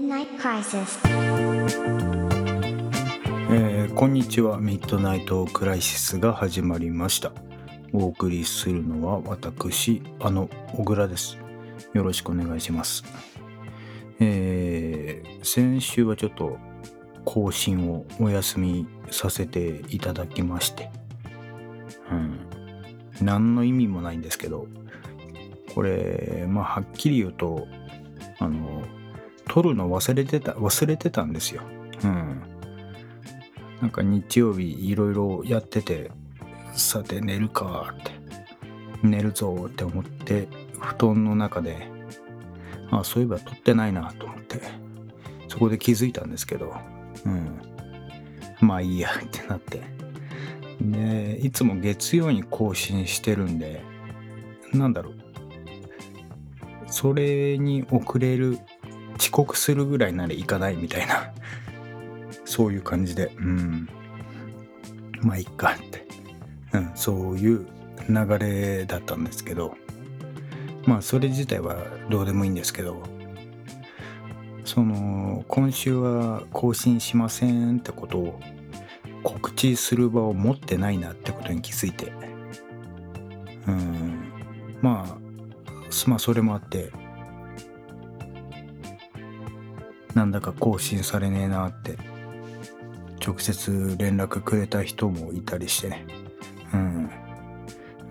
Midnight Crisis えーこんにちは。ミッドナイトクライシスが始まりました。お送りするのは私あの小倉です。よろしくお願いします。えー先週はちょっと更新をお休みさせていただきまして。うん。何の意味もないんですけどこれまあはっきり言うとあの撮るの忘れてた忘れてたんですようんなんか日曜日いろいろやってて、さて寝るかって、寝るぞって思って、布団の中で、あ、そういえば撮ってないなと思って、そこで気づいたんですけど、うん。まあいいやってなって。で、いつも月曜に更新してるんで、なんだろう。それに遅れる、遅刻するぐらいなら行かないみたいな。そういう感じで、うん。まあ、いっかって。うん、そういう流れだったんですけど、まあ、それ自体はどうでもいいんですけど、その、今週は更新しませんってことを告知する場を持ってないなってことに気づいて、うん、まあ、まあ、それもあって、なんだか更新されねえなって直接連絡くれた人もいたりしてね。うん。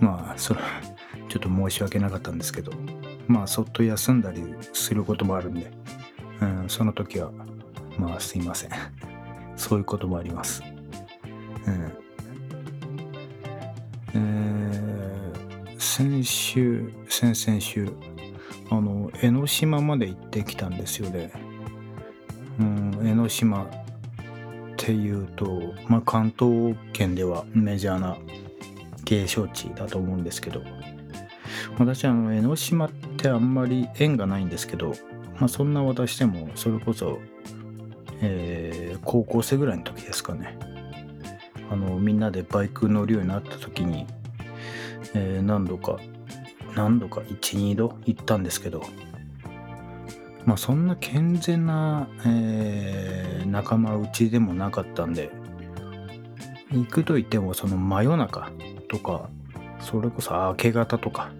まあそれちょっと申し訳なかったんですけどまあそっと休んだりすることもあるんで、うん、その時はまあすいません。そういうこともあります。うん。えー、先週先々週あの江ノ島まで行ってきたんですよね。江ノ島っていうと、まあ、関東圏ではメジャーな景勝地だと思うんですけど私あの江ノ島ってあんまり縁がないんですけど、まあ、そんな私でもそれこそ、えー高校生ぐらいの時ですかね。あのみんなでバイク乗るようになった時に、えー何度か何度か12度行ったんですけどまあそんな健全な、えー仲間内でもなかったんで行くと言ってもその真夜中とかそれこそ明け方とか、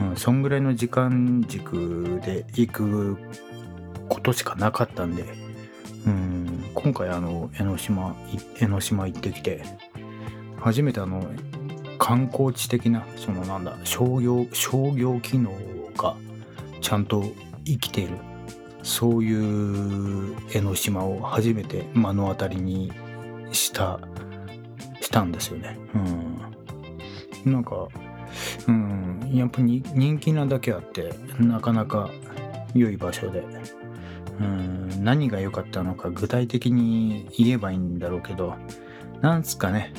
うん、そんぐらいの時間軸で行くことしかなかったんで、うん、今回あの江ノ島江ノ島行ってきて初めてあの観光地的なそのなんだ商業商業機能がちゃんと生きている。そういう江ノ島を初めて目の当たりにしたしたんですよね。うん、なんか、うん、やっぱり人気なだけあってなかなか良い場所で、うん、何が良かったのか具体的に言えばいいんだろうけどなんつかね。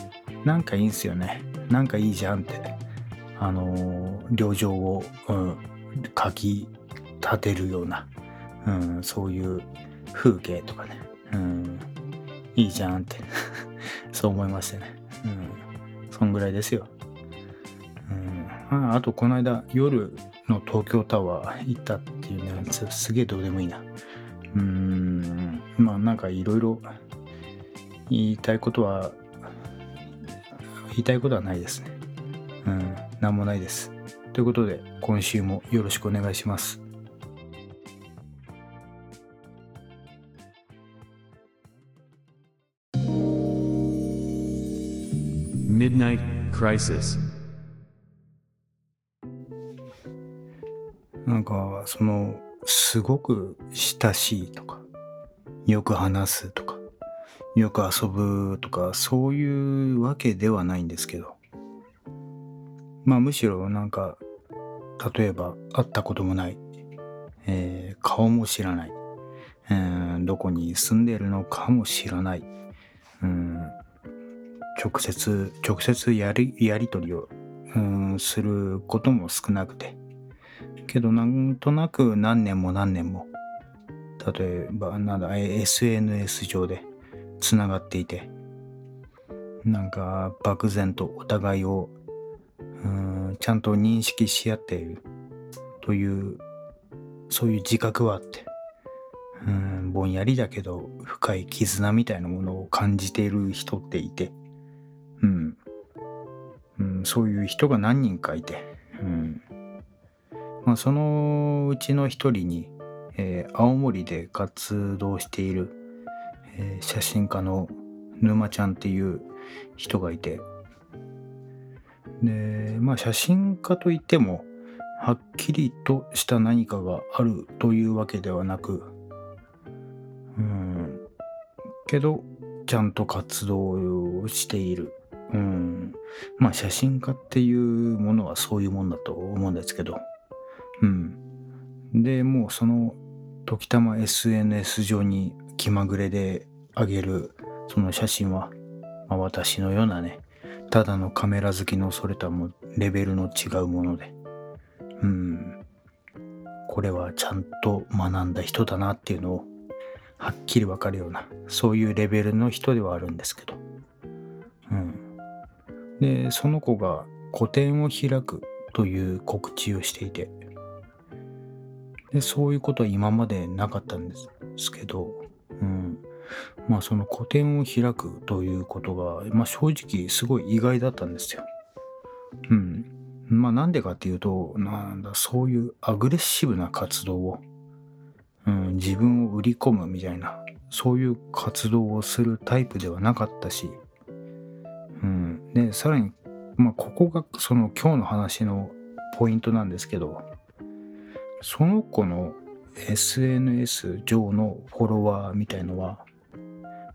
なんかいいんすよね。なんかいいじゃんって。あの旅情を、うん、かき立てるような。うん、そういう風景とかね、うん、いいじゃんって そう思いましたね。うん、そんぐらいですよ。うん、ああとこの間夜の東京タワー行ったっていうねすすげえどうでもいいな。うんまあなんかいろいろ言いたいことは言いたいことはないですね。うん、なんもないです。ということで今週もよろしくお願いします。Midnight Crisis. なんかそのすごく親しいとかよく話すとかよく遊ぶとかそういうわけではないんですけどまあむしろなんか例えば会ったこともない、えー顔も知らない、えーどこに住んでるのかも知らない、うん、直接直接やりやり取りを、うん、することも少なくて。けどなんとなく何年も何年も例えばなんだ SNS 上でつながっていてなんか漠然とお互いをうんちゃんと認識し合っているというそういう自覚はあって、うんぼんやりだけど深い絆みたいなものを感じている人っていて、うん、うん、そういう人が何人かいて、うん。まあ、そのうちの一人に、えー青森で活動している、えー写真家の沼ちゃんっていう人がいて。でまあ写真家といってもはっきりとした何かがあるというわけではなくうん。けどちゃんと活動をしている。うん。まあ写真家っていうものはそういうもんだと思うんですけど。うん。でもうその時たま SNS 上に気まぐれで上げるその写真は、まあ、私のようなねただのカメラ好きのそれとはもうレベルの違うもので。うん。これはちゃんと学んだ人だなっていうのをはっきりわかるようなそういうレベルの人ではあるんですけど。でその子が個展を開くという告知をしていてでそういうことは今までなかったんですけど、うん、まあその個展を開くということが、まあ、正直すごい意外だったんですよ。うん。まあなんでかっていうと、なんだ、そういうアグレッシブな活動を、うん、自分を売り込むみたいな、そういう活動をするタイプではなかったし、で、さらに、まあここがその今日の話のポイントなんですけど、その子の SNS 上のフォロワーみたいのは、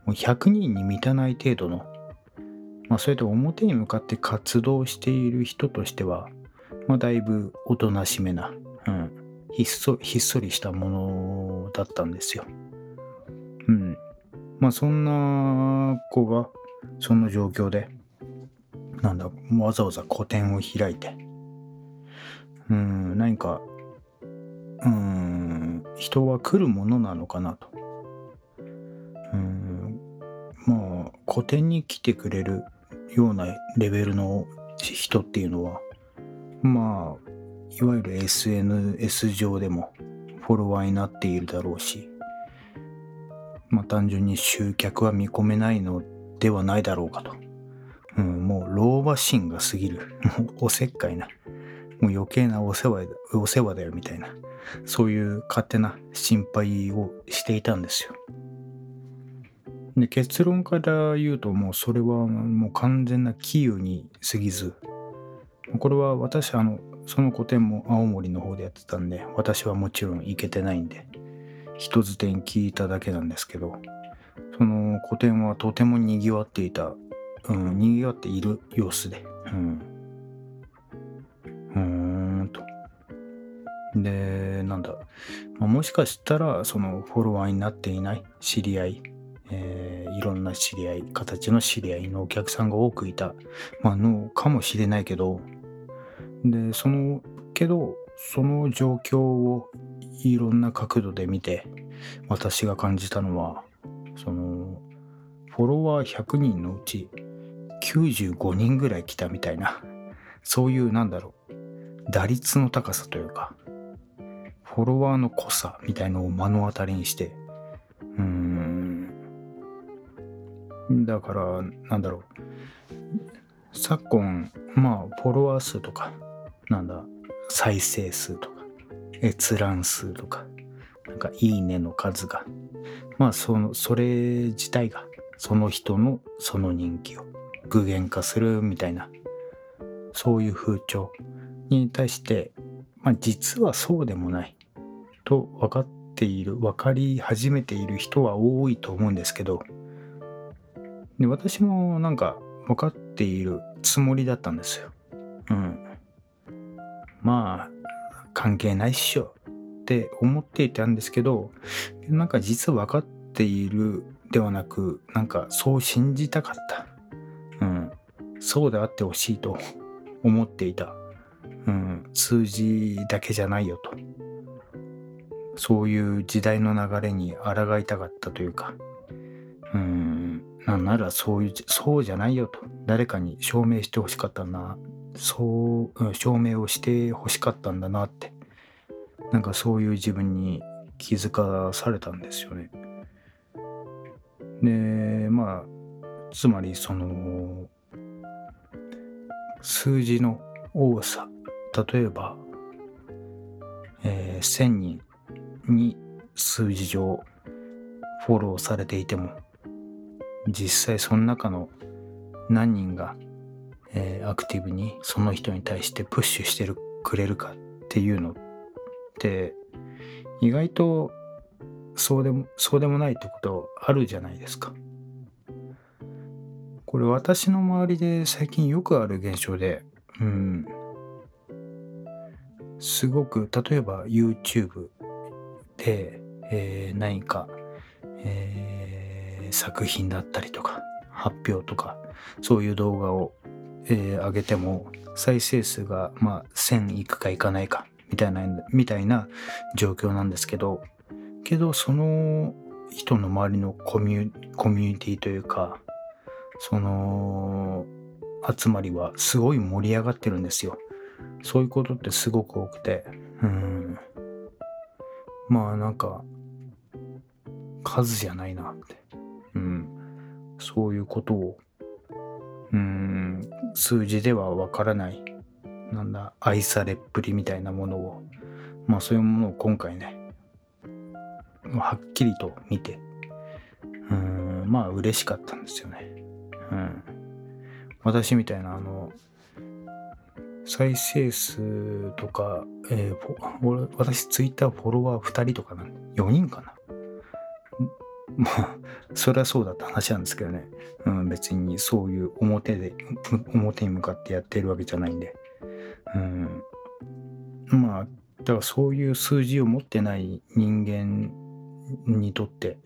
もう100人に満たない程度の、まあ、それと表に向かって活動している人としては、まあ、だいぶおとなしめな、うん、ひっそひっそりしたものだったんですよ。うん。まあそんな子がその状況で、なんだ、わざわざ個展を開いて、うん、何か、うん、人は来るものなのかなと。うん、まあ、個展に来てくれるようなレベルの人っていうのは、まあ、いわゆる SNS 上でもフォロワーになっているだろうし、まあ単純に集客は見込めないのではないだろうかと。うん、もう老婆心が過ぎる。もうおせっかいな。もう余計なお世話だお世話だよみたいな。そういう勝手な心配をしていたんですよ。で結論から言うともうそれはもう完全な杞憂に過ぎずこれは私あのその個展も青森の方でやってたんで私はもちろん行けてないんで人づてに聞いただけなんですけどその個展はとても賑わっていた、うん、賑わっている様子で。うん。うーんと。でなんだ、まあもしかしたらそのフォロワーになっていない知り合いえーいろんな知り合い形の知り合いのお客さんが多くいた、まあ、のかもしれないけどでそのけどその状況をいろんな角度で見て私が感じたのはそのフォロワー100人のうち95人ぐらい来たみたいな。そういうなんだろう。打率の高さというか。フォロワーの濃さみたいのを目の当たりにして。うーん。だからなんだろう。昨今まあフォロワー数とかなんだ再生数とか閲覧数とかなんかいいねの数が。まあそのそれ自体がその人のその人気を具現化するみたいなそういう風潮に対してまあ実はそうでもないと分かっている分かり始めている人は多いと思うんですけどで私もなんか分かっているつもりだったんですよ。うん。まあ関係ないっしょって思っていたんですけどなんか実は分かっているではなくなんかそう信じたかった。そうであってほしいと思っていた。うん。数字だけじゃないよと。そういう時代の流れに抗いたかったというか。うん。なんならそういう、そうじゃないよと。誰かに証明してほしかったな。そう、証明をしてほしかったんだなって。なんかそういう自分に気づかされたんですよね。でまあつまりその数字の多さ例えば、えー、1000人に数字上フォローされていても実際その中の何人が、えー、アクティブにその人に対してプッシュしてるくれるかっていうのって意外とそうでもそうでもないってことあるじゃないですか。これ私の周りで最近よくある現象で、うん、すごく例えば YouTube で、えー、何か、えー、作品だったりとか発表とかそういう動画を、えー、上げても再生数がまあ1000いくかいかないかみたいなみたいな状況なんですけどけどその人の周りのコミュコミュニティというかその集まりはすごい盛り上がってるんですよ。そういうことってすごく多くて、うん。まあなんか、数じゃないなって。うん。そういうことを、うん、数字ではわからない、なんだ、愛されっぷりみたいなものを、まあそういうものを今回ね、はっきりと見て、うん、まあ嬉しかったんですよね。うん。私みたいな、あの、再生数とか、えー、私ツイッターフォロワー2人とかな、4人かな。まあ、それはそうだって話なんですけどね。うん、別にそういう表で、表に向かってやってるわけじゃないんで。うん。まあ、だからそういう数字を持ってない人間にとって、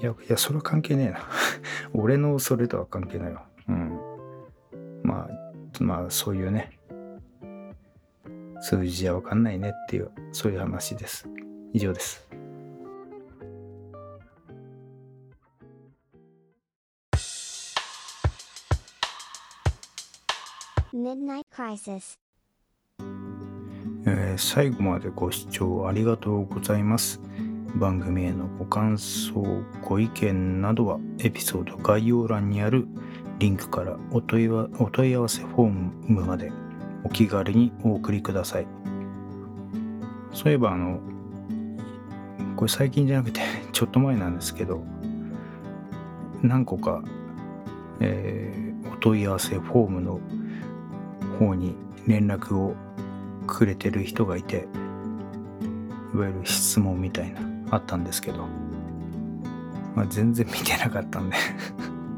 いや、いや、それは関係ねえな。俺のそれとは関係ないわ。うん。まあ、まあそういうね、数字じゃわかんないねっていう、そういう話です。以上です。Midnight Crisis えー、最後までご視聴ありがとうございます。番組へのご感想、ご意見などはエピソード概要欄にあるリンクからお問いお問い合わせフォームまでお気軽にお送りください。そういえばあの、これ最近じゃなくてちょっと前なんですけど、何個か、えー、お問い合わせフォームの方に連絡をくれてる人がいて、いわゆる質問みたいな、あったんですけど、まあ、全然見てなかったんで。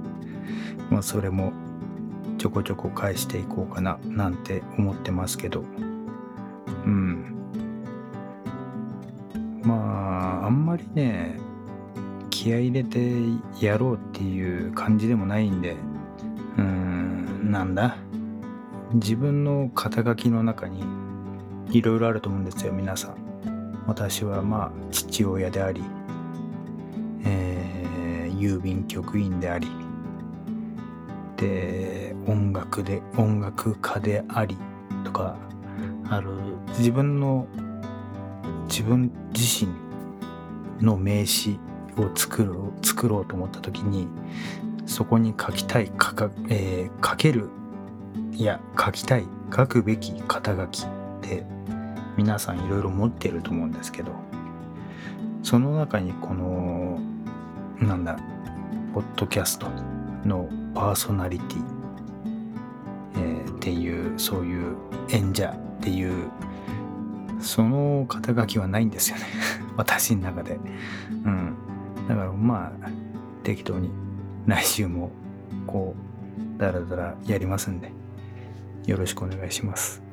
まあそれもちょこちょこ返していこうかななんて思ってますけど。うん。まああんまりね気合入れてやろうっていう感じでもないんで。うんなんだ。自分の肩書きの中にいろいろあると思うんですよ皆さん。私はまあ父親であり、えー、郵便局員でありで音楽で音楽家でありとかある自分の自分自身の名詞を作ろう作ろうと思った時にそこに書きたい書か、えー、書けるいや書きたい書くべき肩書きって皆さんいろいろ持ってると思うんですけどその中にこのなんだポッドキャストのパーソナリティ、えー、っていうそういう演者っていうその肩書きはないんですよね。私の中で。うん。だからまあ適当に来週もこうダラダラやりますんでよろしくお願いします。